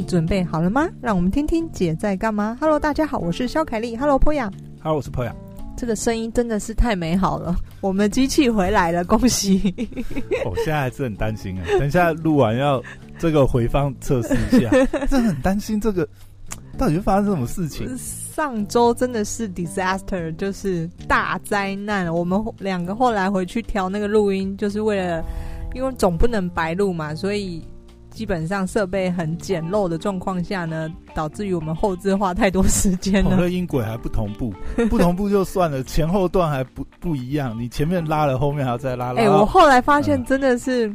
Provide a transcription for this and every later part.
你准备好了吗？让我们听听姐在干嘛。Hello，大家好，我是肖凯丽。Hello，Poya。Hello，我是 Poya。这个声音真的是太美好了，我们机器回来了，恭喜！我、哦、现在还是很担心啊，等一下录完要这个回放测试一下，真的很担心这个到底会发生什么事情。上周真的是 disaster，就是大灾难。我们两个后来回去调那个录音，就是为了，因为总不能白录嘛，所以。基本上设备很简陋的状况下呢，导致于我们后置花太多时间了。我的音轨还不同步，不同步就算了，前后段还不不一样。你前面拉了，后面还要再拉。哎、欸，我后来发现真的是，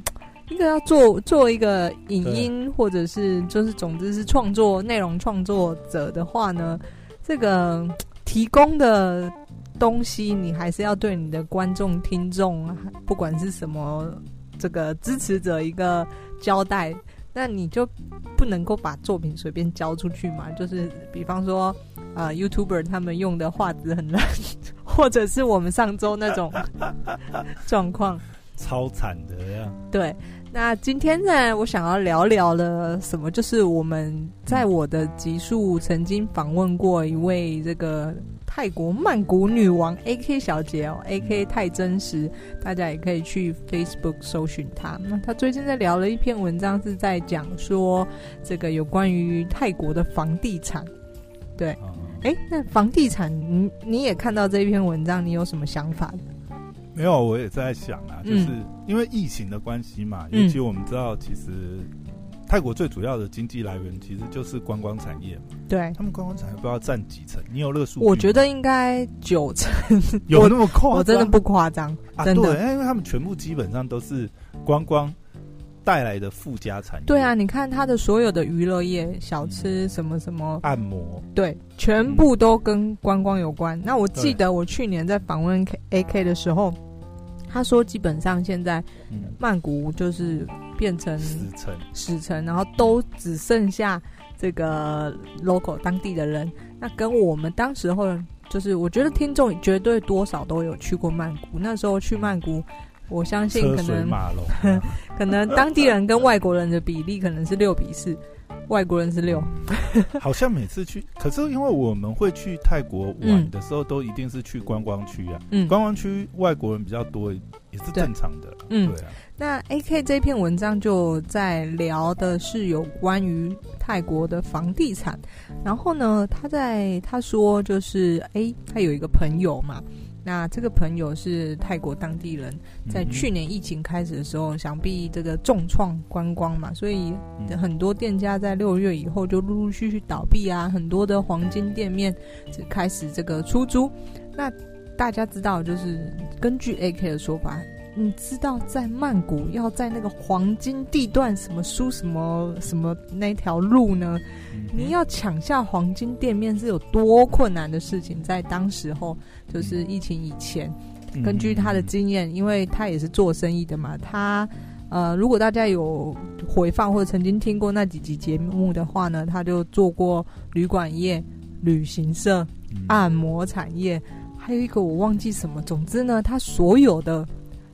应该要做做一个影音，或者是就是总之是创作内容创作者的话呢，这个 提供的东西，你还是要对你的观众、听众，不管是什么。这个支持者一个交代，那你就不能够把作品随便交出去嘛？就是比方说，呃，YouTuber 他们用的画质很烂，或者是我们上周那种 状况，超惨的呀。对，那今天呢，我想要聊聊的什么？就是我们在我的集数曾经访问过一位这个。泰国曼谷女王 AK 小姐哦，AK 太真实，大家也可以去 Facebook 搜寻她。那她最近在聊了一篇文章，是在讲说这个有关于泰国的房地产。对，哎、欸，那房地产，你你也看到这一篇文章，你有什么想法？没有，我也在想啊，就是因为疫情的关系嘛，尤其我们知道，其实。泰国最主要的经济来源其实就是观光产业嘛，对，他们观光产业不知道占几成？你有那个数据？我觉得应该九成，有那么夸张？我真的不夸张，真的，啊，因为他们全部基本上都是观光带来的附加产业。对啊，你看他的所有的娱乐业、小吃什么什么、按摩，对，全部都跟观光有关。那我记得我去年在访问 AK 的时候。他说：“基本上现在，曼谷就是变成死城，死城，然后都只剩下这个 local 当地的人。那跟我们当时候，就是我觉得听众绝对多少都有去过曼谷。那时候去曼谷，我相信可能 可能当地人跟外国人的比例可能是六比四。”外国人是六，好像每次去，可是因为我们会去泰国玩的时候，都一定是去观光区啊。嗯，观光区外国人比较多，也是正常的。嗯，对啊。那 AK 这篇文章就在聊的是有关于泰国的房地产，然后呢，他在他说就是，哎，他有一个朋友嘛。那这个朋友是泰国当地人，在去年疫情开始的时候，想必这个重创观光嘛，所以很多店家在六月以后就陆陆续续倒闭啊，很多的黄金店面就开始这个出租。那大家知道，就是根据 AK 的说法。你知道在曼谷要在那个黄金地段什么输什么什么那条路呢？你要抢下黄金店面是有多困难的事情？在当时候就是疫情以前，根据他的经验，因为他也是做生意的嘛，他呃，如果大家有回放或者曾经听过那几集节目的话呢，他就做过旅馆业、旅行社、按摩产业，还有一个我忘记什么。总之呢，他所有的。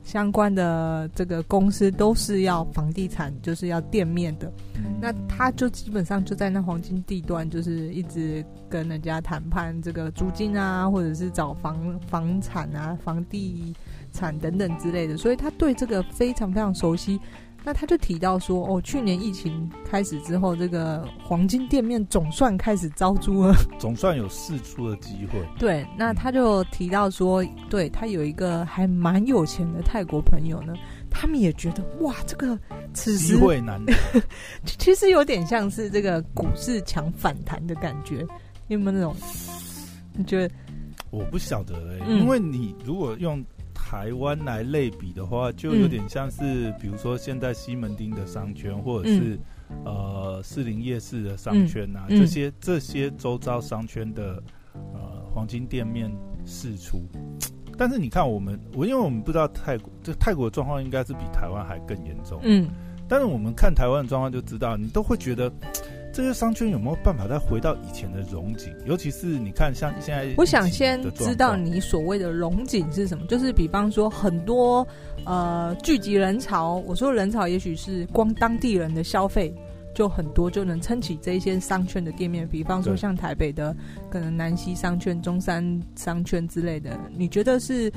相关的这个公司都是要房地产，就是要店面的。那他就基本上就在那黄金地段，就是一直跟人家谈判这个租金啊，或者是找房房产啊、房地产等等之类的。所以他对这个非常非常熟悉。那他就提到说，哦，去年疫情开始之后，这个黄金店面总算开始招租了，总算有试出的机会。对，那他就提到说，对，他有一个还蛮有钱的泰国朋友呢，他们也觉得哇，这个此时机会难得，其实有点像是这个股市强反弹的感觉，有没有那种？你觉得？我不晓得哎、欸，嗯、因为你如果用。台湾来类比的话，就有点像是，嗯、比如说现在西门町的商圈，或者是、嗯、呃士林夜市的商圈啊，嗯、这些这些周遭商圈的呃黄金店面释出。但是你看我们，我因为我们不知道泰国，这泰国的状况应该是比台湾还更严重。嗯，但是我们看台湾的状况就知道，你都会觉得。这些商圈有没有办法再回到以前的荣景？尤其是你看，像现在，我想先知道你所谓的荣景是什么？就是比方说很多呃聚集人潮，我说人潮也许是光当地人的消费就很多就能撑起这一些商圈的店面，比方说像台北的可能南西商圈、中山商圈之类的，你觉得是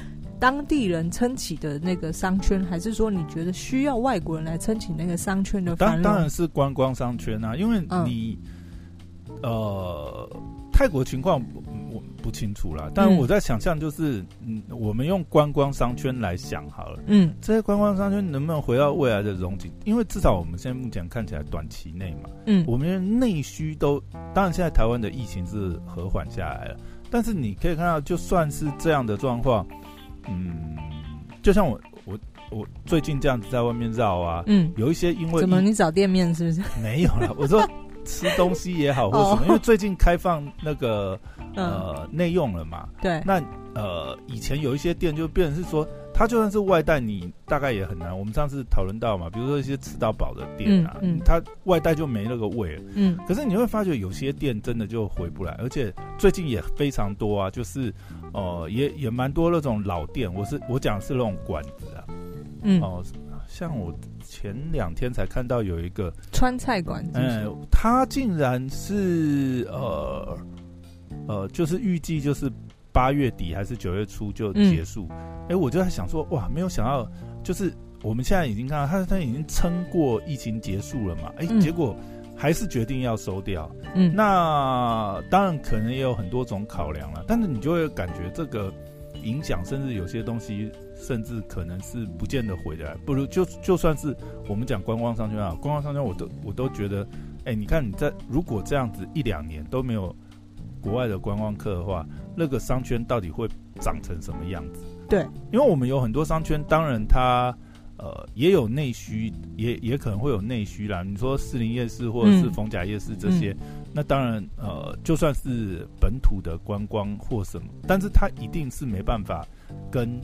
当地人撑起的那个商圈，还是说你觉得需要外国人来撑起那个商圈的繁荣？当当然是观光商圈啊，因为你、嗯、呃泰国情况我。不清楚啦，但我在想象，就是嗯，我们用观光商圈来想好了，嗯，这些观光商圈能不能回到未来的荣景？因为至少我们现在目前看起来，短期内嘛，嗯，我们的内需都，当然现在台湾的疫情是和缓下来了，但是你可以看到，就算是这样的状况，嗯，就像我我我最近这样子在外面绕啊，嗯，有一些因为怎么你找店面是不是？没有了，我说吃东西也好或者什么，因为最近开放那个。呃，内用了嘛？对。那呃，以前有一些店就变成是说，它就算是外带，你大概也很难。我们上次讨论到嘛，比如说一些吃到饱的店啊，嗯，嗯，它外带就没那个味了。嗯。可是你会发觉有些店真的就回不来，而且最近也非常多啊，就是呃，也也蛮多那种老店。我是我讲的是那种馆子啊。嗯。哦，像我前两天才看到有一个川菜馆子，嗯，它竟然是呃。呃，就是预计就是八月底还是九月初就结束。哎、我就在想说，哇，没有想到，就是我们现在已经看到他，他已经撑过疫情结束了嘛。哎、结果还是决定要收掉。嗯，那当然可能也有很多种考量了，但是你就会感觉这个影响，甚至有些东西，甚至可能是不见得回来。不如就就算是我们讲观光商圈啊，观光商圈，我都我都觉得，哎、欸，你看你在如果这样子一两年都没有。国外的观光客的话，那个商圈到底会长成什么样子？对，因为我们有很多商圈，当然它呃也有内需，也也可能会有内需啦。你说士林夜市或者是逢甲夜市这些，嗯、那当然呃就算是本土的观光或什么，但是它一定是没办法跟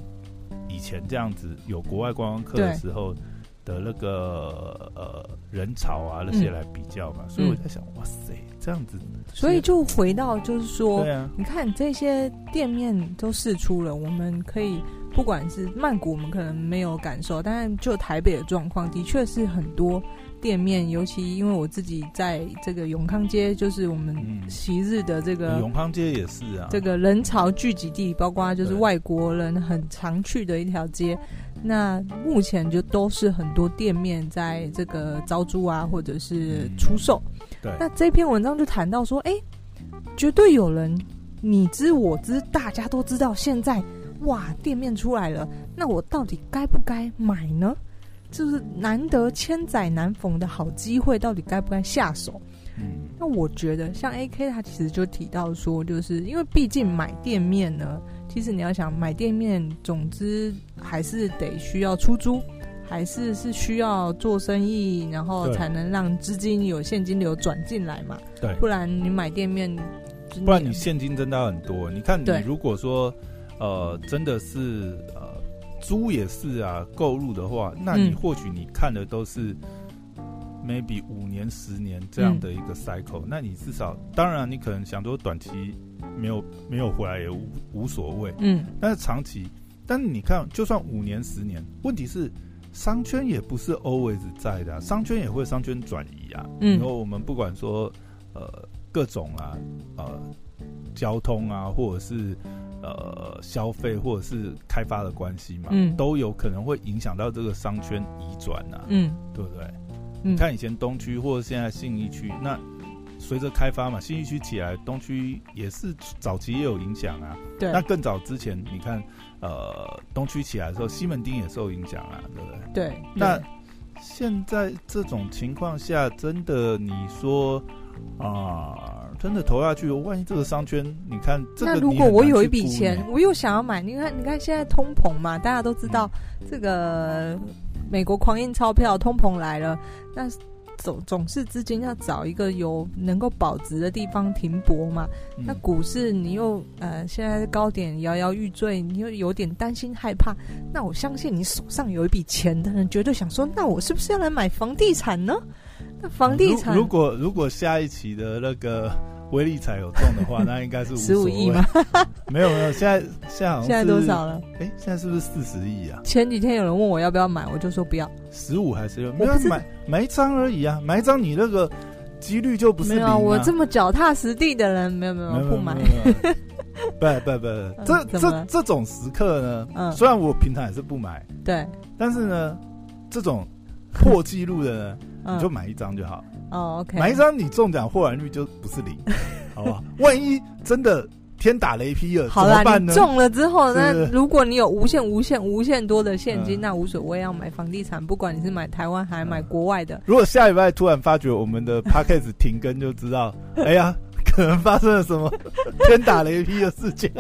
以前这样子有国外观光客的时候。的那个呃人潮啊那些来比较嘛，嗯、所以我在想，哇塞，这样子，所以就回到就是说，对啊，你看这些店面都试出了，我们可以不管是曼谷，我们可能没有感受，但是就台北的状况，的确是很多店面，尤其因为我自己在这个永康街，就是我们昔日的这个、嗯、永康街也是啊，这个人潮聚集地，包括就是外国人很常去的一条街。那目前就都是很多店面在这个招租啊，或者是出售。嗯、对。那这篇文章就谈到说，哎、欸，绝对有人你知我知，大家都知道。现在哇，店面出来了，那我到底该不该买呢？就是难得千载难逢的好机会，到底该不该下手？嗯。那我觉得，像 AK 他其实就提到说，就是因为毕竟买店面呢。其实你要想买店面，总之还是得需要出租，还是是需要做生意，然后才能让资金有现金流转进来嘛。对，不然你买店面，不然你现金增到很多。你看，你如果说呃真的是呃租也是啊购入的话，那你或许你看的都是 maybe 五年、十年这样的一个 cycle，嗯，那你至少当然你可能想说短期。没有没有回来也无无所谓，嗯，但是长期，但是你看，就算五年十年，问题是商圈也不是 always 在的，啊，商圈也会商圈转移啊，嗯，然后我们不管说呃各种啊呃交通啊，或者是呃消费或者是开发的关系嘛，嗯，都有可能会影响到这个商圈移转啊，嗯，对不对？嗯，你看以前东区或者现在信义区那。随着开发嘛，新一区起来，东区也是早期也有影响啊。对。那更早之前，你看，呃，东区起来的时候，西门町也受影响啊，对不对？对。对那现在这种情况下，真的你说啊、呃，真的投下去，万一这个商圈，你看这个，那如果我有一笔钱，我又想要买，你看，你看现在通膨嘛，大家都知道，嗯、这个美国狂印钞票，通膨来了，那。总总是资金要找一个有能够保值的地方停泊嘛。嗯、那股市你又呃现在高点摇摇欲坠，你又有点担心害怕。那我相信你手上有一笔钱的人绝对想说，那我是不是要来买房地产呢？那房地产、如果如果下一期的那个威力彩有中的话，那应该是十五亿吗？没有没有，现在现在好现在多少了？哎，现在是不是四十亿啊？前几天有人问我要不要买，我就说不要。十五还是有？没有买买一张而已啊，买一张你那个几率就不是零啊。没有，我这么脚踏实地的人，没有没有不买。不不 不，这这这种时刻呢，虽然我平常也是不买，对，但是呢，这种破纪录的呢，你就买一张就好。哦，OK，买一张你中奖获然率就不是零，好不好？万一真的天打雷劈了，好啦，你中了之后，那如果你有无限、无限、无限多的现金，那无所谓，要买房地产，不管你是买台湾还是买国外的。如果下礼拜突然发觉我们的 Podcast 停更，就知道，哎呀。可能发生了什么 天打雷劈的事情？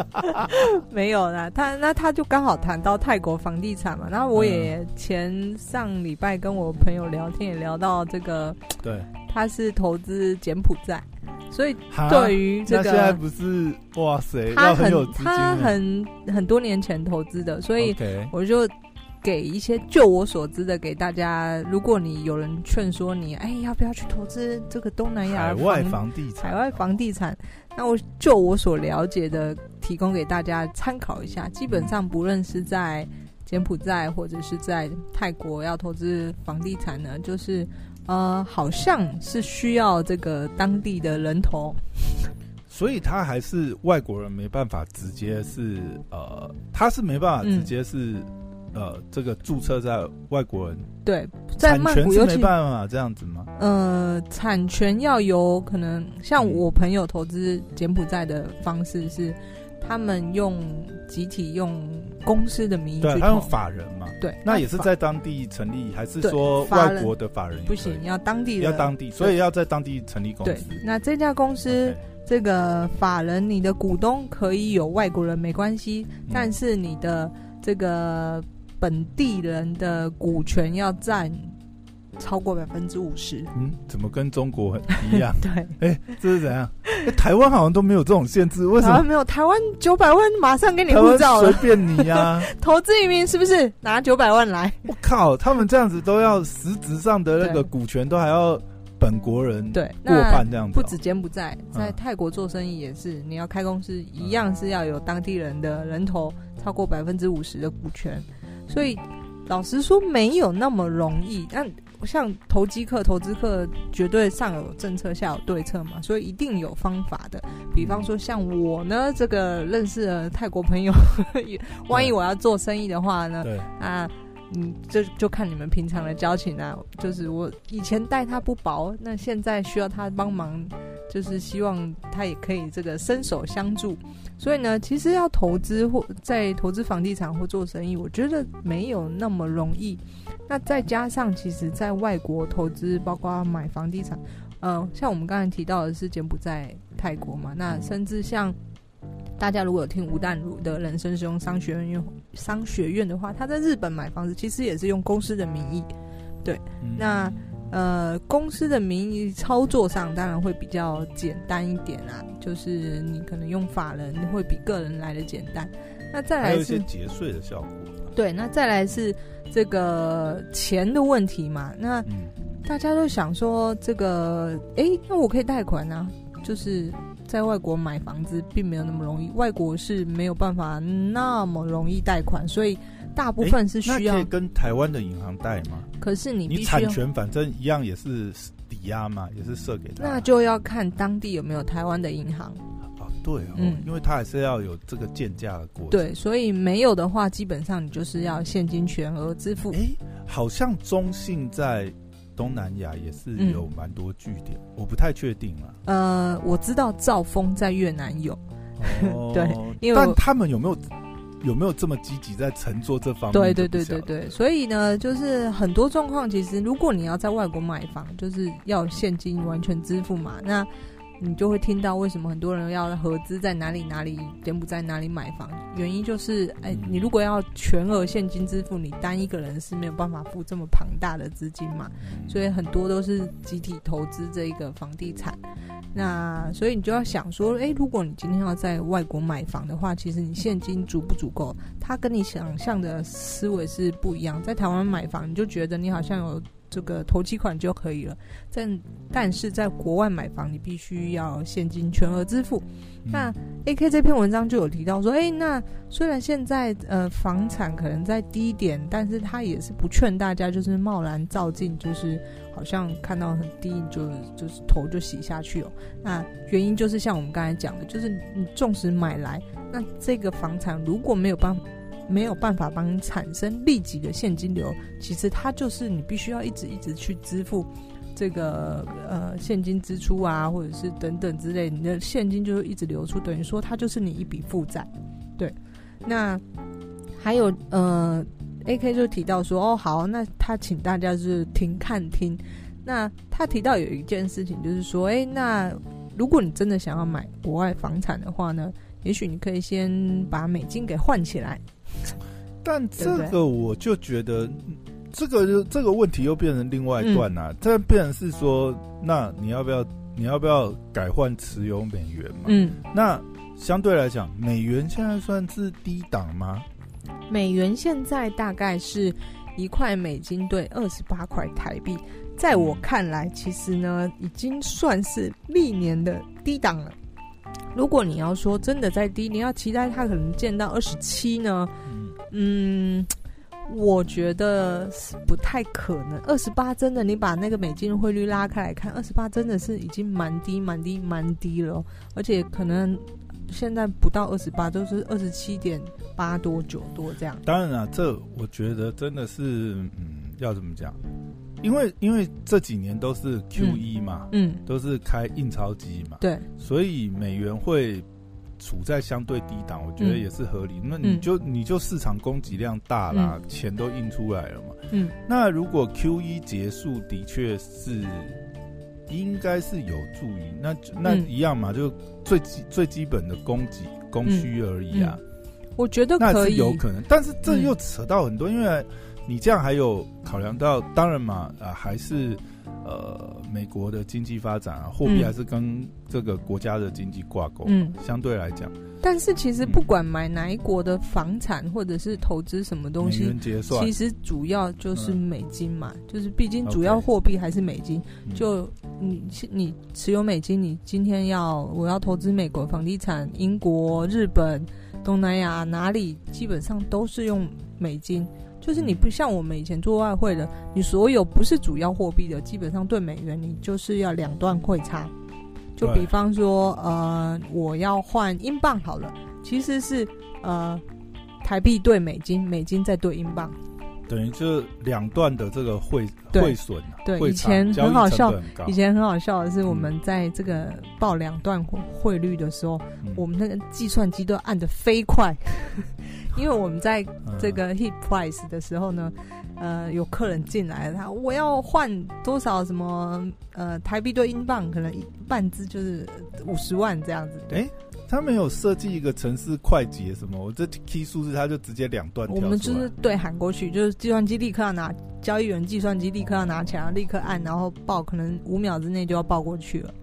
没有啦，他那他就刚好谈到泰国房地产嘛。然后我也前上礼拜跟我朋友聊天，也聊到这个，对，他是投资柬埔寨，所以对于这个现在不是哇塞，他很他很很多年前投资的，所以我就。给一些就我所知的给大家，如果你有人劝说你，哎，要不要去投资这个东南亚海外房地产？海外房地产，那我就我所了解的，提供给大家参考一下。基本上，不论是在柬埔寨或者是在泰国要投资房地产呢，就是呃，好像是需要这个当地的人头，所以他还是外国人没办法直接是呃，他是没办法直接是。嗯呃，这个注册在外国人对，在曼谷是没办法这样子吗？呃，产权要由可能像我朋友投资柬埔寨的方式是，他们用集体用公司的名义，对，他用法人嘛，对，那也是在当地成立，还是说外国的法人不行？要当地的，要当地，所以要在当地成立公司。对，那这家公司这个法人，你的股东可以有外国人没关系，但是你的这个。本地人的股权要占超过百分之五十。嗯，怎么跟中国一样？对，哎、欸，这是怎样？哎、欸，台湾好像都没有这种限制，为什么？没有，台湾九百万马上给你护照了，随便你呀、啊。投资移民是不是拿九百万来？我靠，他们这样子都要实质上的那个股权都还要本国人对过半这样子。不止柬埔寨，在泰国做生意也是，嗯、你要开公司一样是要有当地人的人头超过百分之五十的股权。所以，老实说，没有那么容易。但像投机客、投资客，绝对上有政策，下有对策嘛，所以一定有方法的。比方说，像我呢，这个认识的泰国朋友，万一我要做生意的话呢，对啊，嗯，就就看你们平常的交情啊。就是我以前待他不薄，那现在需要他帮忙，就是希望他也可以这个伸手相助。所以呢，其实要投资或在投资房地产或做生意，我觉得没有那么容易。那再加上，其实在外国投资，包括买房地产，呃，像我们刚才提到的是柬埔寨、泰国嘛，那甚至像大家如果有听吴淡如的人生是用商学院商学院的话，他在日本买房子，其实也是用公司的名义。对，那。呃，公司的名义操作上当然会比较简单一点啊，就是你可能用法人会比个人来的简单。那再来是还有一些节税的效果。对，那再来是这个钱的问题嘛。那大家都想说这个，哎、欸，那我可以贷款啊，就是在外国买房子并没有那么容易，外国是没有办法那么容易贷款，所以。大部分是需要，可以跟台湾的银行贷吗？可是你你产权反正一样也是抵押嘛，也是设给他。那就要看当地有没有台湾的银行。哦，对哦，嗯，因为他还是要有这个建价的过程。对，所以没有的话，基本上你就是要现金全额支付。哎，好像中信在东南亚也是有蛮多据点，嗯，我不太确定了。呃，我知道兆丰在越南有，哦，对，因为但他们有没有？有没有这么积极在乘坐这方面？对对对对对，所以呢，就是很多状况，其实如果你要在外国买房，就是要现金完全支付嘛，那。你就会听到为什么很多人要合资在哪里哪里，柬埔寨哪里买房，原因就是，哎，你如果要全额现金支付，你单一个人是没有办法付这么庞大的资金嘛，所以很多都是集体投资这一个房地产。那所以你就要想说，哎，如果你今天要在外国买房的话，其实你现金足不足够？它跟你想象的思维是不一样。在台湾买房，你就觉得你好像有这个投期款就可以了。但但是在国外买房，你必须要现金全额支付。嗯、那 AK 这篇文章就有提到说，哎、欸，那虽然现在呃房产可能在低点，但是他也是不劝大家就是贸然造进，就是好像看到很低就就是头就洗下去哦。那原因就是像我们刚才讲的，就是你纵使买来，那这个房产如果没有办法。没有办法帮你产生立即的现金流，其实它就是你必须要一直一直去支付这个呃现金支出啊，或者是等等之类，你的现金就会一直流出，等于说它就是你一笔负债。对，那还有呃，AK 就提到说哦好，那他请大家就是听看听。那他提到有一件事情就是说，哎，那如果你真的想要买国外房产的话呢，也许你可以先把美金给换起来。但这个我就觉得，这个就这个问题又变成另外一段啊。这、嗯、变成是说，那你要不要你要不要改换持有美元嘛？嗯，那相对来讲，美元现在算是低档吗？美元现在大概是一块美金兑二十八块台币，在我看来，其实呢，已经算是历年的低档了。如果你要说真的再低，你要期待它可能见到二十七呢？嗯，我觉得是不太可能。二十八真的，你把那个美金汇率拉开来看，二十八真的是已经蛮低、蛮低、蛮低了。而且可能现在不到二十八，都是二十七点八多、九多这样。当然了，这我觉得真的是，嗯，要怎么讲？因为因为这几年都是 QE 嘛，嗯，嗯，都是开印钞机嘛，对，所以美元会处在相对低档，我觉得也是合理。嗯、那你就你就市场供给量大啦，嗯、钱都印出来了嘛，嗯，那如果 QE 结束，的确是应该是有助于，那那一样嘛，就最基最基本的供给供需而已啊。我觉得可以，有可能，但是这又扯到很多，因为。你这样还有考量到，当然嘛，啊，还是呃，美国的经济发展啊，货币还是跟这个国家的经济挂钩。嗯，相对来讲，但是其实不管买哪一国的房产或者是投资什么东西，其实主要就是美金嘛，嗯、就是毕竟主要货币还是美金。就你你持有美金，你今天要我要投资美国房地产，英国、日本、东南亚哪里，基本上都是用美金。就是你不像我们以前做外汇的，你所有不是主要货币的，基本上兑美元你就是要两段汇差。就比方说，呃，我要换英镑好了，其实是呃台币兑美金，美金再兑英镑。等于就是两段的这个汇汇损，对，以前很好笑，以前很好笑的是，我们在这个报两段汇率的时候，嗯、我们那个计算机都按的飞快，因为我们在这个 hit price 的时候呢，呃，有客人进来，他我要换多少什么呃台币兑英镑，可能一半支就是五十万这样子，对。欸他没有设计一个城市快捷什么，我这 key 数字他就直接两段。我们就是对喊过去，就是计算机立刻要拿，交易员计算机立刻要拿起来，立刻按，然后报，可能五秒之内就要报过去了。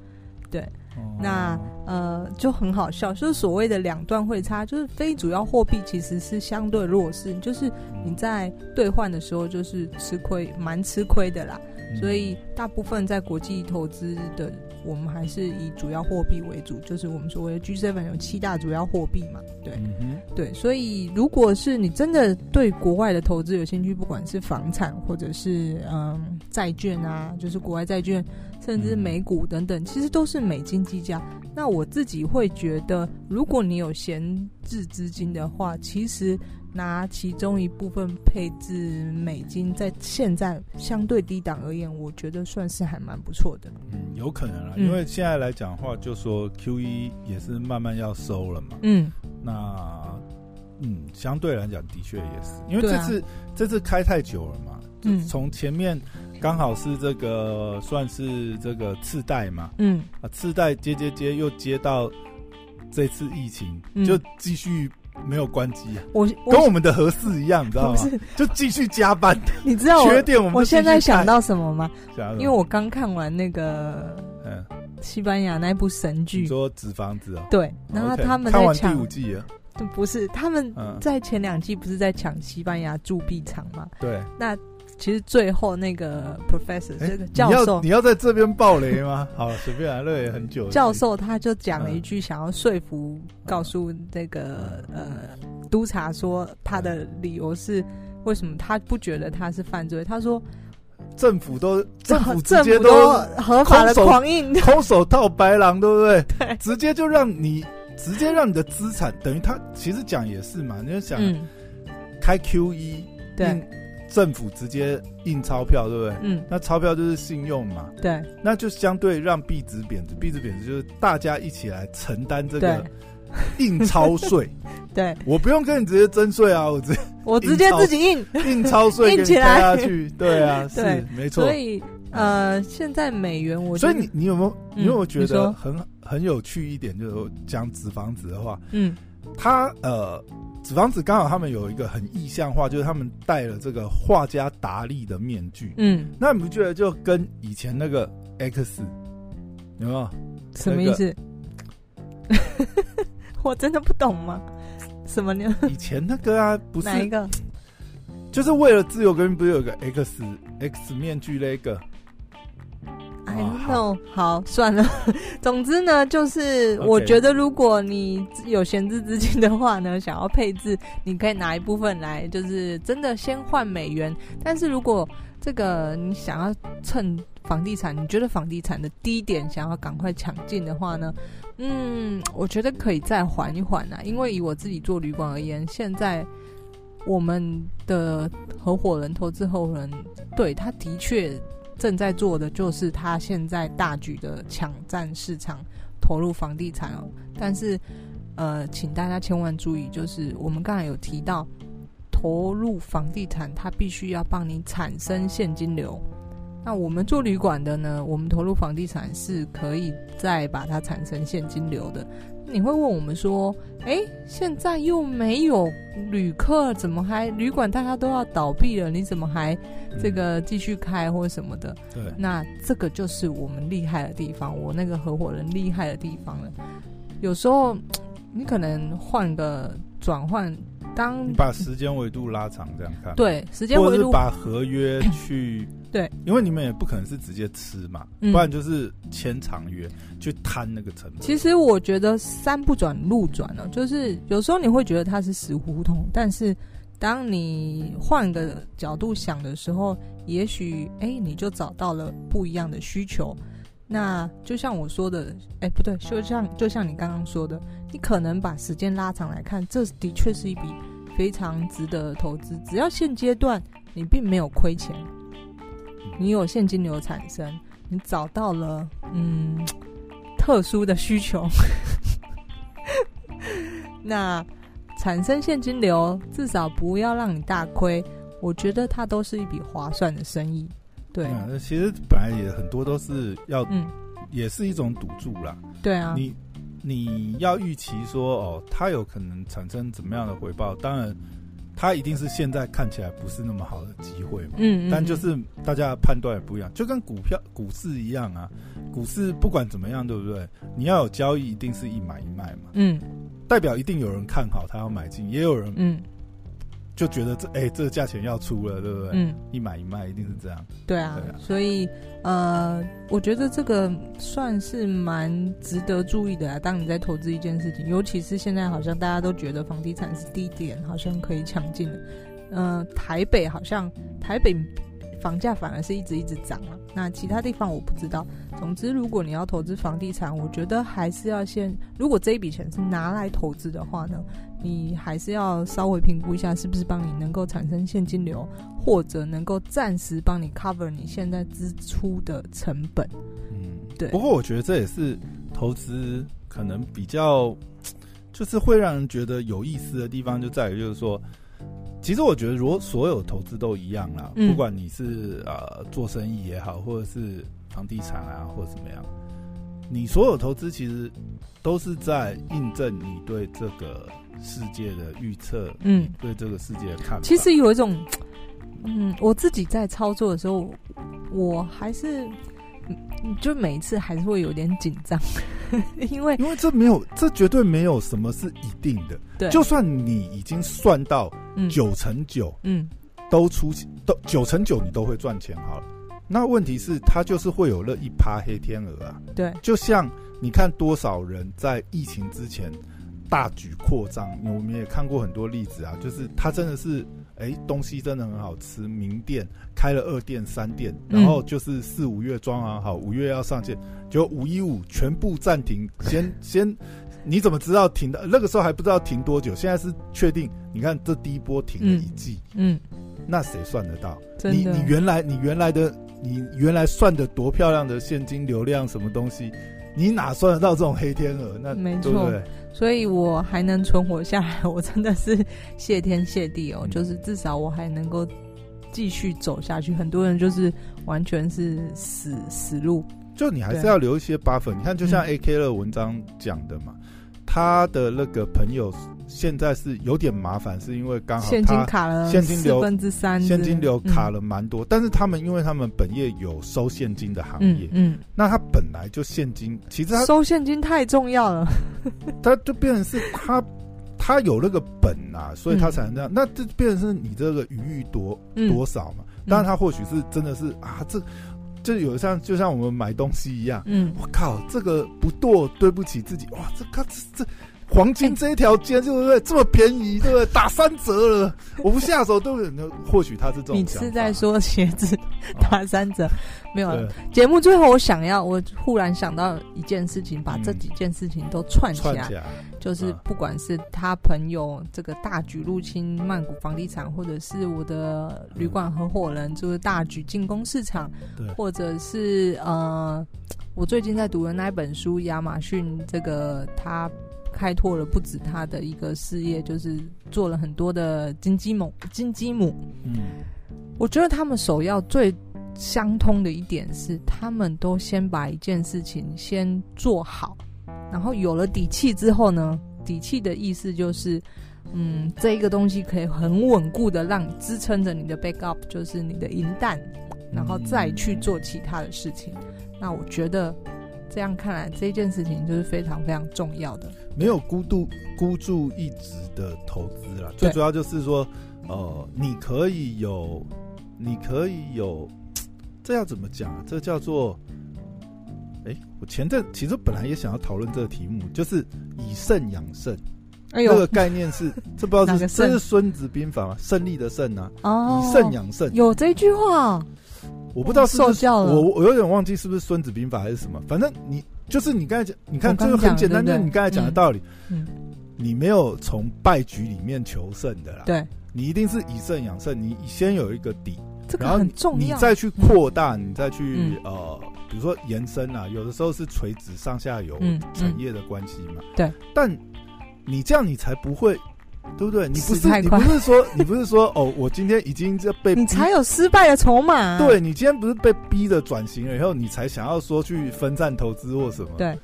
对，哦、那呃就很好笑，就是所谓的两段汇差，就是非主要货币其实是相对弱势，就是你在兑换的时候就是吃亏，蛮吃亏的啦。所以大部分在国际投资的。我们还是以主要货币为主，就是我们所谓的 G7 有七大主要货币嘛，对，嗯、对，所以如果是你真的对国外的投资有兴趣，不管是房产或者是嗯债券啊，就是国外债券，甚至美股等等，其实都是美金计价。那我自己会觉得，如果你有闲置资金的话，其实。拿其中一部分配置美金，在现在相对低档而言，我觉得算是还蛮不错的。嗯，有可能啊，因为现在来讲的话，就说 QE 也是慢慢要收了嘛。嗯，那嗯，相对来讲的确也是，因为这次、啊、这次开太久了嘛。嗯，从前面刚好是这个算是这个次贷嘛。嗯啊，次贷接接接又接到这次疫情，嗯、就继续。没有关机啊，我，我跟我们的合适一样，你知道吗？就继续加班。你知道缺点我们我现在想到什么吗？因为我刚看完那个嗯西班牙那部神剧，说纸房子哦。对，然后他们看完第五季了。不是，他们在前两季不是在抢西班牙铸币厂吗？对，那其实最后那个 professor、欸、这个教授，你要你要在这边爆雷吗？好，随便来，乐也很久。教授他就讲了一句，想要说服、嗯、告诉这个呃督察说他的理由是为什么他不觉得他是犯罪。他说政府都 政府直接都，都合法的狂印 空手套白狼，对不对？对，直接就让你直接让你的资产等于他其实讲也是嘛，你就想、嗯、开 QE 对。政府直接印钞票，对不对？嗯，那钞票就是信用嘛。对，那就相对让币值贬值，币值贬值就是大家一起来承担这个印钞税。对，我不用跟你直接征税啊，我直接 我直接自己印印钞税印起来下去。对啊，是没错。所以呃，现在美元我所以你你有没有你有没有觉得很很有趣一点？就是讲纸房子的话，嗯，他呃。纸房子刚好他们有一个很意象化，就是他们戴了这个画家达利的面具。嗯，那你不觉得就跟以前那个 X 有没有？什么意思？那个、我真的不懂吗？什么呢？以前那个啊，不是哪一个？就是为了自由革命，不是有个 X X 面具那个？I don't know，好，算了。总之呢，就是我觉得，如果你有闲置资金的话呢，想要配置，你可以拿一部分来，就是真的先换美元。但是如果这个你想要趁房地产，你觉得房地产的低点想要赶快抢进的话呢，嗯，我觉得可以再缓一缓啊。因为以我自己做旅馆而言，现在我们的合伙人、投资合伙人，对，他的确。正在做的就是他现在大举的抢占市场，投入房地产哦。但是，呃，请大家千万注意，就是我们刚才有提到，投入房地产，它必须要帮你产生现金流。那我们做旅馆的呢，我们投入房地产是可以再把它产生现金流的。你会问我们说，哎，现在又没有旅客，怎么还旅馆大家都要倒闭了？你怎么还这个继续开或什么的？对，那这个就是我们厉害的地方，我那个合伙人厉害的地方了。有时候你可能换个转换。当你把时间维度拉长，这样看，对时间维度，把合约去对，因为你们也不可能是直接吃嘛，嗯、不然就是签长约去摊那个成本。其实我觉得山不转路转了，就是有时候你会觉得它是死胡同，但是当你换个角度想的时候，也许哎、欸，你就找到了不一样的需求。那就像我说的，哎、欸，不对，就像就像你刚刚说的，你可能把时间拉长来看，这的确是一笔非常值得的投资。只要现阶段你并没有亏钱，你有现金流产生，你找到了嗯 特殊的需求，那产生现金流至少不要让你大亏，我觉得它都是一笔划算的生意。对，那、嗯、其实本来也很多都是要，嗯，也是一种赌注啦。对啊，你你要预期说哦，它有可能产生怎么样的回报？当然，它一定是现在看起来不是那么好的机会嘛。嗯，嗯，但就是大家的判断也不一样，就跟股票、股市一样啊。股市不管怎么样，对不对？你要有交易，一定是一买一卖嘛。嗯，代表一定有人看好，他要买进，也有人嗯。就觉得这哎、欸，这个价钱要出了，对不对？嗯，一买一卖一定是这样。对啊，对啊，所以呃，我觉得这个算是蛮值得注意的啊。当你在投资一件事情，尤其是现在好像大家都觉得房地产是低点，好像可以抢进的。呃，台北好像台北房价反而是一直一直涨了，那其他地方我不知道。总之，如果你要投资房地产，我觉得还是要先，如果这一笔钱是拿来投资的话呢，你还是要稍微评估一下，是不是帮你能够产生现金流，或者能够暂时帮你 cover 你现在支出的成本。嗯，对。不过我觉得这也是投资可能比较，就是会让人觉得有意思的地方，就在于就是说，其实我觉得如果所有投资都一样啦，嗯，不管你是呃做生意也好，或者是房地产啊，或者怎么样，你所有投资其实都是在印证你对这个。世界的预测，嗯，对这个世界的看法，其实有一种，嗯，我自己在操作的时候，我还是，就每一次还是会有点紧张，因为因为这没有，这绝对没有什么是一定的，对，就算你已经算到九成九，嗯，都出都九成九你都会赚钱好了。那问题是它就是会有那一趴黑天鹅啊。对，就像你看多少人在疫情之前大举扩张，我们也看过很多例子啊，就是他真的是。哎，东西真的很好吃，名店开了二店三店，然后就是四五月装潢好，五月要上线，就五一五全部暂停，先 先，你怎么知道停的？那个时候还不知道停多久，现在是确定。你看这第一波停了一季，嗯，那谁算得到？你你原来你原来的你原来算的多漂亮的现金流量什么东西？你哪算得到这种黑天鹅？那没错，对不对？所以我还能存活下来，我真的是谢天谢地哦。嗯、就是至少我还能够继续走下去。很多人就是完全是死死路，就你还是要留一些 buffer。你看，就像 AK 的文章讲的嘛。嗯他的那个朋友现在是有点麻烦，是因为刚好现金卡了现金流四分之三，现金流卡了蛮多。但是他们因为他们本业有收现金的行业，嗯，那他本来就现金，其实他收现金太重要了，他就变成是他他有那个本啊，所以他才能这样。那这变成是你这个余裕多多少嘛？当然他或许是真的是啊这。就有像就像我们买东西一样，嗯，我靠，这个不剁，对不起自己，哇，这靠这这黄金这一条街，对不对？这么便宜，对不对？打三折了，我不下手，对不对？那或许他是这种。你是在说鞋子打三折？没有了。节目最后，我想要，我忽然想到一件事情，把这几件事情都串起来。就是不管是他朋友这个大举入侵曼谷房地产，或者是我的旅馆合伙人就是大举进攻市场，或者是呃，我最近在读的那一本书，亚马逊这个他开拓了不止他的一个事业，就是做了很多的金鸡母，金鸡母。嗯，我觉得他们首要最相通的一点是，他们都先把一件事情先做好。然后有了底气之后呢，底气的意思就是，嗯，这一个东西可以很稳固的让支撑着你的 backup，就是你的银弹，然后再去做其他的事情。那我觉得这样看来，这件事情就是非常非常重要的。没有孤独孤注一掷的投资啦，最主要就是说，呃，你可以有，你可以有，这要怎么讲？这叫做。哎，我前阵其实本来也想要讨论这个题目，就是以胜养胜。哎呦，这个概念是，这不知道是这是《孙子兵法》吗？胜利的胜啊，哦，以胜养胜。有这句话，我不知道是不是我我有点忘记是不是《孙子兵法》还是什么。反正你就是你刚才讲，你看这个很简单，就是你刚才讲的道理。嗯，你没有从败局里面求胜的啦。对，你一定是以胜养胜，你先有一个底，这个很重要，然后你再去扩大，你再去呃。比如说延伸啊，有的时候是垂直上下游产业的关系嘛。对。但你这样你才不会，对不对？你不是 你不是说你不是说哦，我今天已经这被你才有失败的筹码。对，你今天不是被逼的转型了以后，你才想要说去分散投资或什么？对。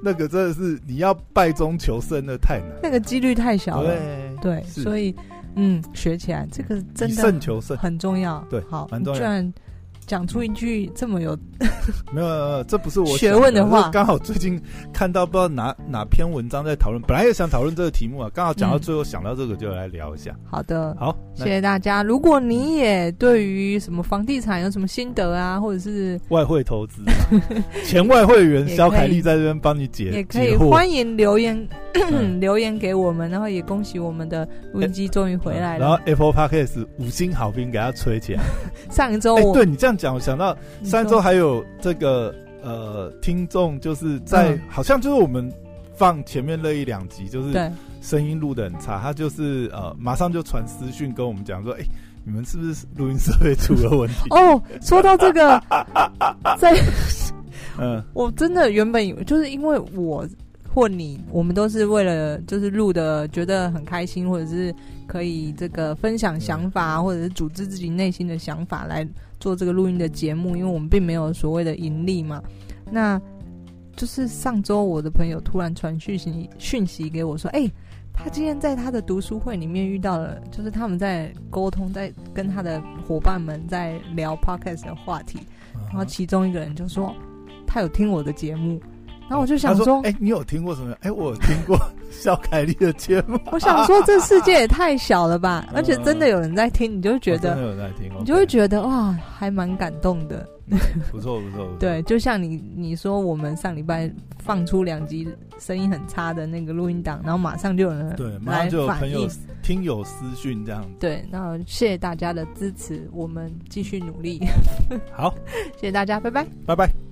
那个真的是你要败中求胜，的太难，那个几率太小了。对对，所以嗯，学起来这个真的胜求胜很重要。对，好，蛮重要。讲出一句这么有 没有，这不是我学问的话。刚好最近看到不知道哪哪篇文章在讨论，本来也想讨论这个题目啊，刚好讲到最后想到这个就来聊一下。嗯、好的，好，谢谢大家。如果你也对于什么房地产有什么心得啊，或者是外汇投资、啊，前外汇员肖凯丽在这边帮你解，也可以欢迎留言 留言给我们，然后也恭喜我们的录音机终于回来了。然后 Apple Podcast 五星好评给他吹起来。上一周我对你这样。讲，我想到上周还有这个呃听众，就是在、嗯、好像就是我们放前面那一两集，就是声音录的很差，他就是呃马上就传私讯跟我们讲说，哎、欸，你们是不是录音设备出了问题？哦，说到这个，在嗯，我真的原本以为就是因为我或你，我们都是为了就是录的觉得很开心，或者是可以这个分享想法，嗯、或者是组织自己内心的想法来。做这个录音的节目，因为我们并没有所谓的盈利嘛。那就是上周我的朋友突然传讯息讯息给我说：“哎、欸，他今天在他的读书会里面遇到了，就是他们在沟通，在跟他的伙伴们在聊 podcast 的话题。然后其中一个人就说，他有听我的节目，然后我就想说，哎、欸，你有听过什么？哎、欸，我有听过 肖凯丽的节目。我想说，这世界也太小了吧！而且真的有人在听，你就会觉得，真的有人在听，你就会觉得哇，还蛮感动的。不错，不错。对，就像你你说，我们上礼拜放出两集声音很差的那个录音档，然后马上就有人对，马上就有朋友听友私讯这样子。对，那谢谢大家的支持，我们继续努力。好，谢谢大家，拜拜，拜拜。